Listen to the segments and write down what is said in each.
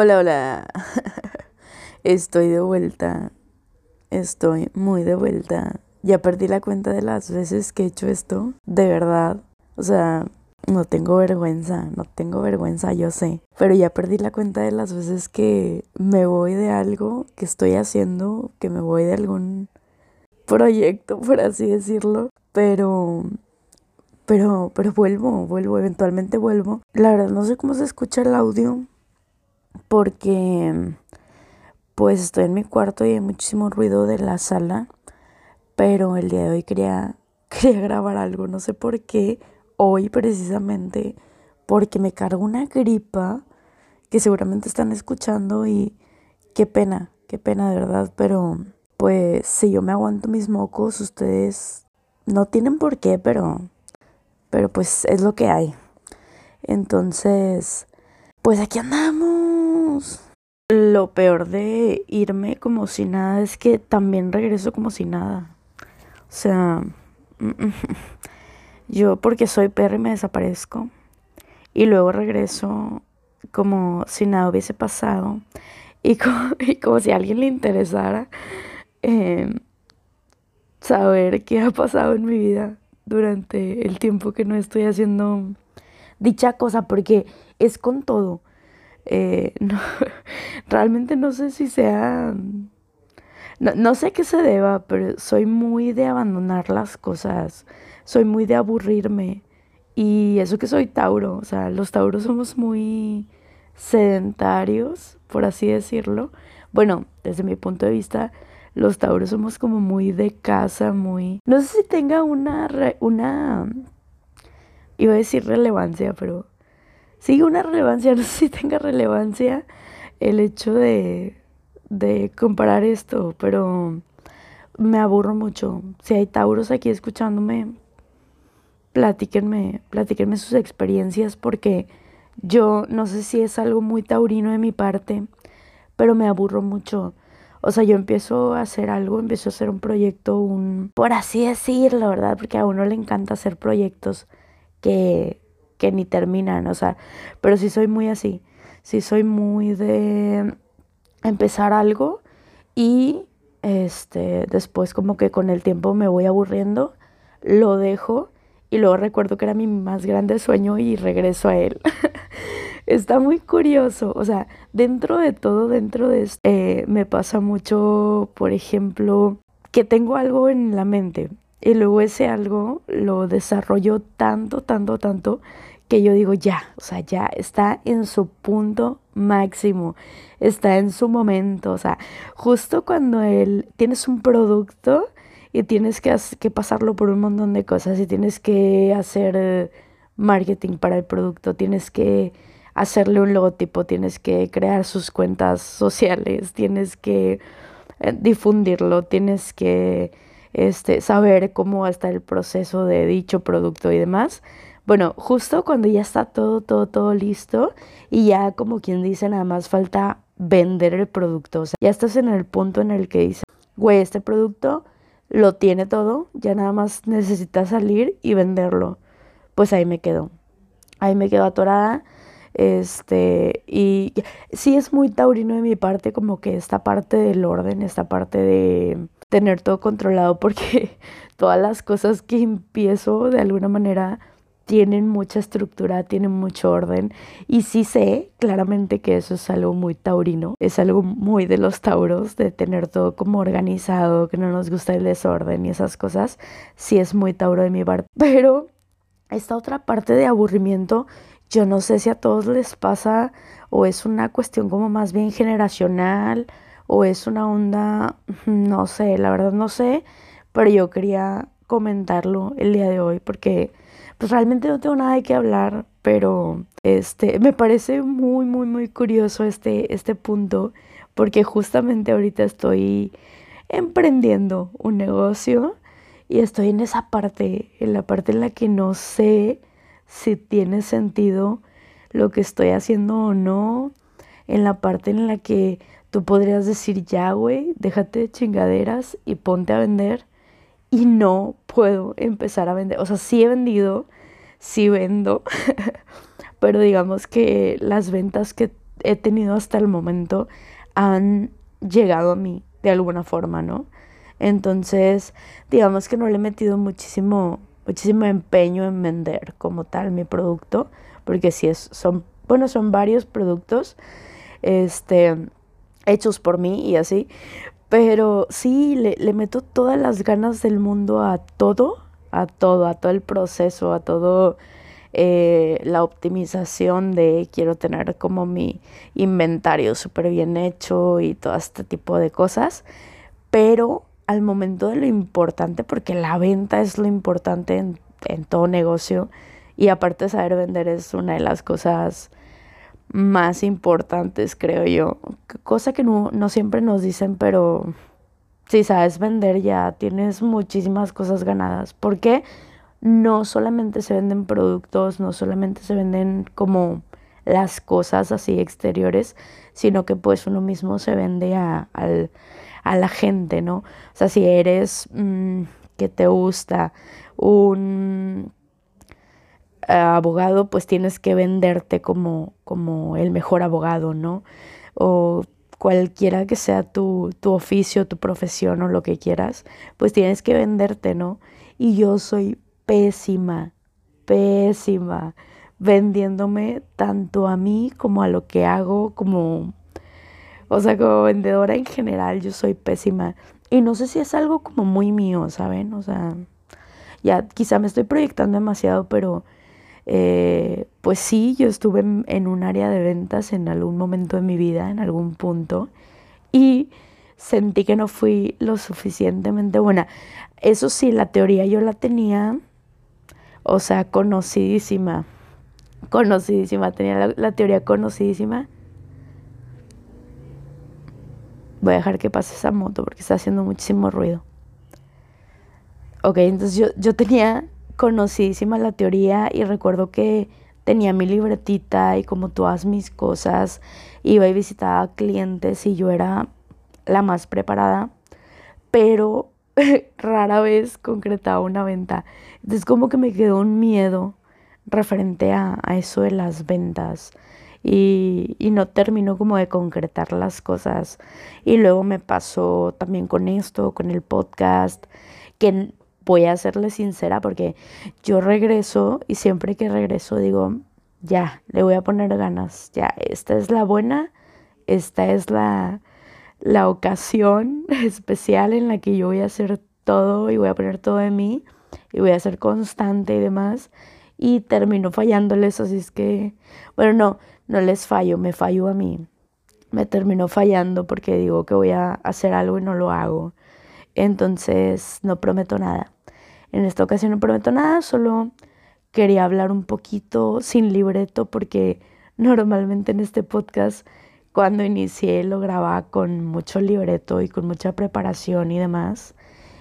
Hola, hola. Estoy de vuelta. Estoy muy de vuelta. Ya perdí la cuenta de las veces que he hecho esto. De verdad. O sea, no tengo vergüenza. No tengo vergüenza, yo sé. Pero ya perdí la cuenta de las veces que me voy de algo que estoy haciendo. Que me voy de algún proyecto, por así decirlo. Pero pero, pero vuelvo, vuelvo, eventualmente vuelvo. La verdad no sé cómo se escucha el audio porque pues estoy en mi cuarto y hay muchísimo ruido de la sala, pero el día de hoy quería, quería grabar algo, no sé por qué, hoy precisamente, porque me cargo una gripa que seguramente están escuchando y qué pena, qué pena de verdad, pero pues si yo me aguanto mis mocos, ustedes no tienen por qué, pero, pero pues es lo que hay. Entonces, pues aquí andamos. Lo peor de irme como si nada es que también regreso como si nada. O sea, yo porque soy perro me desaparezco y luego regreso como si nada hubiese pasado y como, si a alguien le interesara em, saber qué ha pasado en mi vida durante el tiempo que no estoy haciendo dicha cosa porque es con todo. Eh, no, realmente no sé si sea... No, no sé qué se deba, pero soy muy de abandonar las cosas. Soy muy de aburrirme. Y eso que soy Tauro. O sea, los Tauros somos muy sedentarios, por así decirlo. Bueno, desde mi punto de vista, los Tauros somos como muy de casa, muy... No sé si tenga una... una... Iba a decir relevancia, pero sí una relevancia, no sé si tenga relevancia el hecho de, de comparar esto, pero me aburro mucho. Si hay tauros aquí escuchándome, platíquenme, platíquenme sus experiencias porque yo no sé si es algo muy taurino de mi parte, pero me aburro mucho. O sea, yo empiezo a hacer algo, empiezo a hacer un proyecto, un, por así decirlo, ¿verdad? Porque a uno le encanta hacer proyectos que que ni terminan, o sea, pero sí soy muy así, sí soy muy de empezar algo y este después como que con el tiempo me voy aburriendo, lo dejo y luego recuerdo que era mi más grande sueño y regreso a él. Está muy curioso, o sea, dentro de todo, dentro de esto, eh, me pasa mucho, por ejemplo, que tengo algo en la mente y luego ese algo lo desarrollo tanto, tanto, tanto que yo digo ya, o sea, ya está en su punto máximo, está en su momento, o sea, justo cuando él tienes un producto y tienes que, que pasarlo por un montón de cosas y tienes que hacer eh, marketing para el producto, tienes que hacerle un logotipo, tienes que crear sus cuentas sociales, tienes que eh, difundirlo, tienes que este, saber cómo estar el proceso de dicho producto y demás. Bueno, justo cuando ya está todo, todo, todo listo y ya como quien dice, nada más falta vender el producto. O sea, ya estás en el punto en el que dice, güey, este producto lo tiene todo, ya nada más necesita salir y venderlo. Pues ahí me quedo. Ahí me quedo atorada. Este, y sí es muy taurino de mi parte, como que esta parte del orden, esta parte de tener todo controlado porque todas las cosas que empiezo de alguna manera tienen mucha estructura, tienen mucho orden. Y sí sé claramente que eso es algo muy taurino, es algo muy de los tauros, de tener todo como organizado, que no nos gusta el desorden y esas cosas, sí es muy tauro de mi parte, pero esta otra parte de aburrimiento, yo no sé si a todos les pasa o es una cuestión como más bien generacional o es una onda, no sé, la verdad no sé, pero yo quería comentarlo el día de hoy porque pues realmente no tengo nada de qué hablar, pero este me parece muy muy muy curioso este este punto porque justamente ahorita estoy emprendiendo un negocio y estoy en esa parte, en la parte en la que no sé si tiene sentido lo que estoy haciendo o no, en la parte en la que Tú podrías decir, ya, güey, déjate de chingaderas y ponte a vender. Y no puedo empezar a vender. O sea, sí he vendido, sí vendo, pero digamos que las ventas que he tenido hasta el momento han llegado a mí de alguna forma, ¿no? Entonces, digamos que no le he metido muchísimo, muchísimo empeño en vender como tal mi producto, porque si es, son, bueno, son varios productos, este, hechos por mí y así, pero sí, le, meto todas las ganas del mundo a todo, a todo, a todo el proceso, a todo eh, la optimización de quiero tener como mi inventario súper bien hecho y todo este tipo de cosas, pero al momento de lo importante, porque la venta es lo importante en, en todo negocio y aparte saber vender es una de las cosas más importantes, creo yo. Cosa que no, no siempre nos dicen, pero si sabes vender ya tienes muchísimas cosas ganadas. porque No solamente se venden productos, no solamente se venden como las cosas así exteriores, sino que pues uno mismo se vende a, a la gente, ¿no? O sea, si eres mm, que te gusta un eh, abogado, pues tienes que venderte como, como el mejor abogado, ¿no? O cualquiera que sea tu, tu oficio, tu profesión o lo que quieras, pues tienes que venderte, ¿no? Y yo soy pésima, pésima, vendiéndome tanto a mí como a lo que hago, como, o sea, como vendedora en general, yo soy pésima. Y no sé si es algo como muy mío, ¿saben? O sea, ya quizá me estoy proyectando demasiado, pero eh, pues sí, yo estuve en, un área de ventas en algún momento de mi vida, en algún punto, y sentí que no fui lo suficientemente buena. Eso sí, la teoría yo la tenía, o sea, conocidísima, conocidísima, tenía la, teoría conocidísima. Voy a dejar que pase esa moto porque está haciendo muchísimo ruido. Ok, entonces yo, yo tenía conocidísima la teoría y recuerdo que tenía mi libretita y como todas mis cosas, iba y visitaba clientes y yo era la más preparada, pero rara vez concretaba una venta. Entonces como que me quedó un miedo referente a, eso de las ventas y, y, no terminó como de concretar las cosas. Y luego me pasó también con esto, con el podcast, que voy a serle sincera porque yo regreso y siempre que regreso digo, ya, le voy a poner ganas, ya, esta es la buena, esta es la, la ocasión especial en la que yo voy a hacer todo y voy a poner todo de mí y voy a ser constante y demás. Y termino fallándoles, así es que, bueno, no, no les fallo, me fallo a mí. Me termino fallando porque digo que voy a hacer algo y no lo hago. Entonces, no prometo nada. En esta ocasión no prometo nada, solo quería hablar un poquito sin libreto porque normalmente en este podcast cuando inicié lo grababa con mucho libreto y con mucha preparación y demás.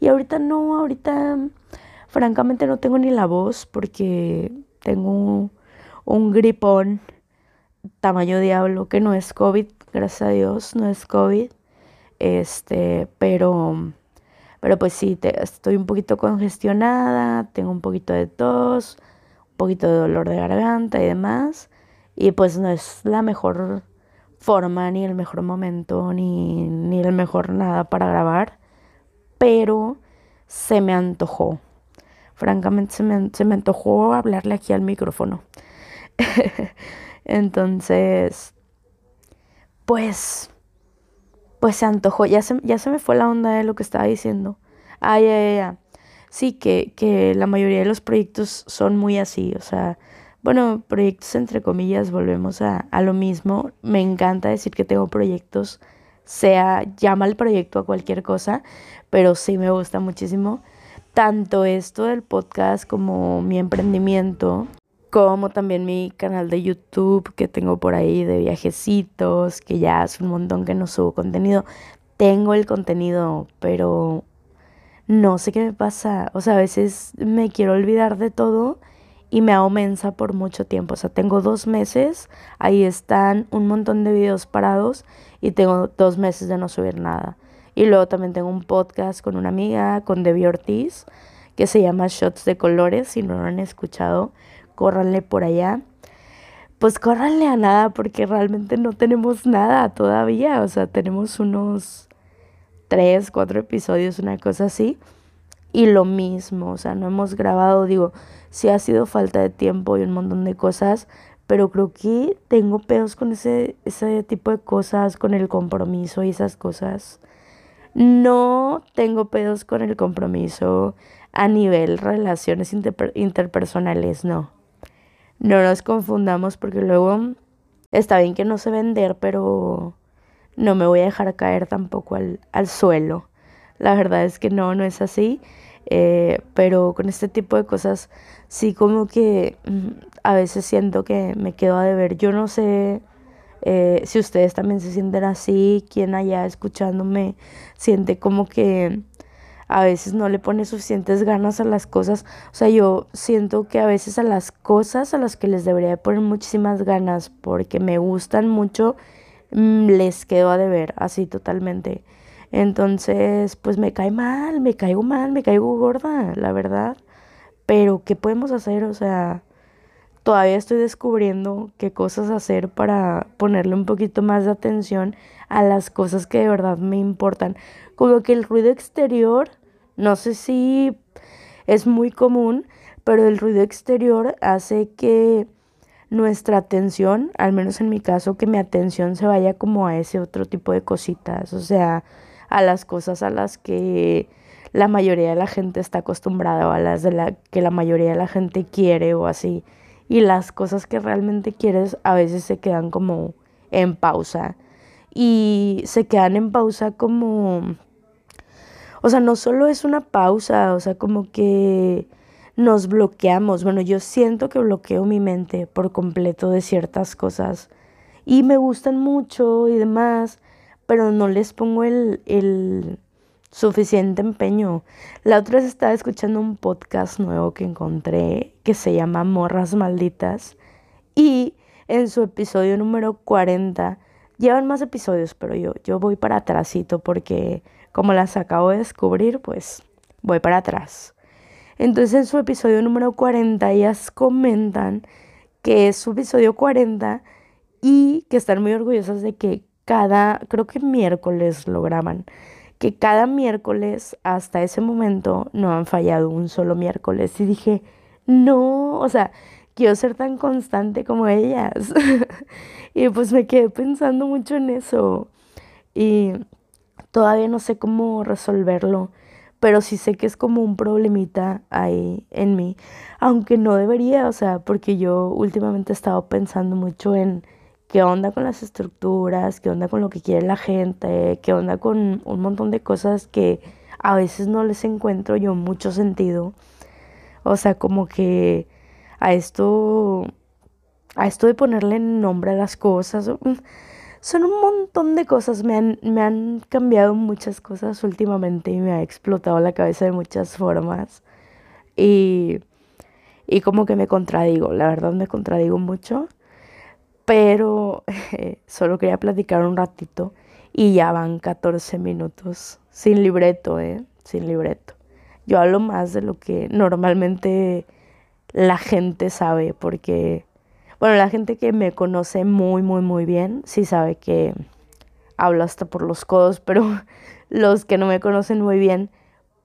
Y ahorita no, ahorita francamente no tengo ni la voz porque tengo un, gripón tamaño diablo que no es COVID, gracias a Dios, no es COVID. Este, pero pero pues sí, estoy un poquito congestionada, tengo un poquito de tos, un poquito de dolor de garganta y demás. Y pues no es la mejor forma, ni el mejor momento, ni, ni el mejor nada para grabar. Pero se me antojó. Francamente se me, se me antojó hablarle aquí al micrófono. Entonces, pues pues se antojó, ya se, ya se me fue la onda de lo que estaba diciendo. Ah, ya, ya, ya. Sí, que, que la mayoría de los proyectos son muy así, o sea, bueno, proyectos entre comillas, volvemos a, a lo mismo. Me encanta decir que tengo proyectos, sea, llama el proyecto a cualquier cosa, pero sí me gusta muchísimo tanto esto del podcast como mi emprendimiento como también mi canal de YouTube que tengo por ahí de viajecitos, que ya hace un montón que no subo contenido. Tengo el contenido, pero no sé qué me pasa. O sea, a veces me quiero olvidar de todo y me hago mensa por mucho tiempo. O sea, tengo dos meses, ahí están un montón de videos parados y tengo dos meses de no subir nada. Y luego también tengo un podcast con una amiga, con Debbie Ortiz, que se llama Shots de Colores, si no lo han escuchado córranle por allá. pues córranle a nada porque realmente no tenemos nada todavía. O sea, tenemos unos tres, cuatro episodios, una cosa así. Y lo mismo, o sea, no hemos grabado, digo, sí ha sido falta de tiempo y un montón de cosas, pero creo que tengo pedos con ese, ese tipo de cosas, con el compromiso y esas cosas. No tengo pedos con el compromiso a nivel relaciones interpersonales, no. No nos confundamos porque luego está bien que no sé vender, pero no me voy a dejar caer tampoco al, suelo. La verdad es que no, no es así. Eh, pero con este tipo de cosas sí como que mm, a veces siento que me quedo a deber. Yo no sé eh, si ustedes también se sienten así, quien allá escuchándome siente como que a veces no le pone suficientes ganas a las cosas. O sea, yo siento que a veces a las cosas a las que les debería poner muchísimas ganas porque me gustan mucho, mm, les quedo a deber, así totalmente. Entonces, pues me cae mal, me caigo mal, me caigo gorda, la verdad. Pero, ¿qué podemos hacer? O sea, todavía estoy descubriendo qué cosas hacer para ponerle un poquito más de atención a las cosas que de verdad me importan. Como que el ruido exterior no sé si es muy común, pero el ruido exterior hace que nuestra atención, al menos en mi caso, que mi atención se vaya como a ese otro tipo de cositas, o sea, a las cosas a las que la mayoría de la gente está acostumbrada o a las de la que la mayoría de la gente quiere o así. Y las cosas que realmente quieres a veces se quedan como en pausa. Y se quedan en pausa como o sea, no solo es una pausa, o sea, como que nos bloqueamos. Bueno, yo siento que bloqueo mi mente por completo de ciertas cosas y me gustan mucho y demás, pero no les pongo el, el suficiente empeño. La otra vez estaba escuchando un podcast nuevo que encontré que se llama Morras Malditas y en su episodio número 40 llevan más episodios, pero yo, yo voy para atrásito porque como las acabo de descubrir, pues voy para atrás. Entonces en su episodio número 40 ellas comentan que es su episodio 40 y que están muy orgullosas de que cada, creo que miércoles lo graban, que cada miércoles hasta ese momento no han fallado un solo miércoles. Y dije, no, o sea, quiero ser tan constante como ellas. y pues me quedé pensando mucho en eso. Y Todavía no sé cómo resolverlo, pero sí sé que es como un problemita ahí en mí, aunque no debería, o sea, porque yo últimamente he estado pensando mucho en qué onda con las estructuras, qué onda con lo que quiere la gente, qué onda con un montón de cosas que a veces no les encuentro yo mucho sentido. O sea, como que a esto, a esto de ponerle nombre a las cosas, mm, son un montón de cosas, me han, me han cambiado muchas cosas últimamente y me ha explotado la cabeza de muchas formas. Y, y como que me contradigo, la verdad me contradigo mucho, pero solo quería platicar un ratito y ya van 14 minutos, sin libreto, ¿eh? Sin libreto. Yo hablo más de lo que normalmente la gente sabe, porque bueno, la gente que me conoce muy, muy, muy bien, sí sabe que hablo hasta por los codos, pero los que no me conocen muy bien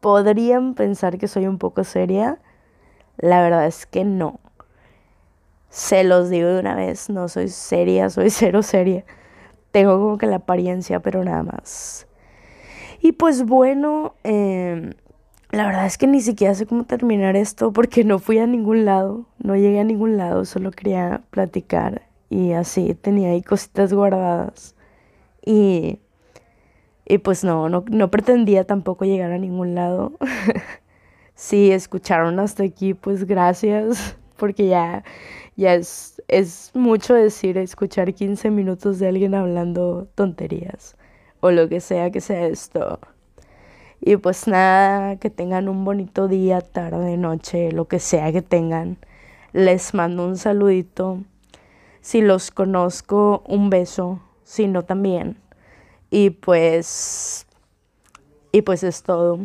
podrían pensar que soy un poco seria. La verdad es que no. Se los digo de una vez, no soy seria, soy cero seria. Tengo como que la apariencia, pero nada más. Y pues bueno, eh, la verdad es que ni siquiera sé cómo terminar esto porque no fui a ningún lado, no llegué a ningún lado, solo quería platicar y así tenía ahí cositas guardadas. Y, y pues no, no, no pretendía tampoco llegar a ningún lado. si escucharon hasta aquí, pues gracias, porque ya, ya es, es mucho decir escuchar 15 minutos de alguien hablando tonterías o lo que sea que sea esto. Y pues nada, que tengan un bonito día, tarde, noche, lo que sea que tengan. Les mando un saludito. Si los conozco, un beso. Si no, también. Y pues... Y pues es todo.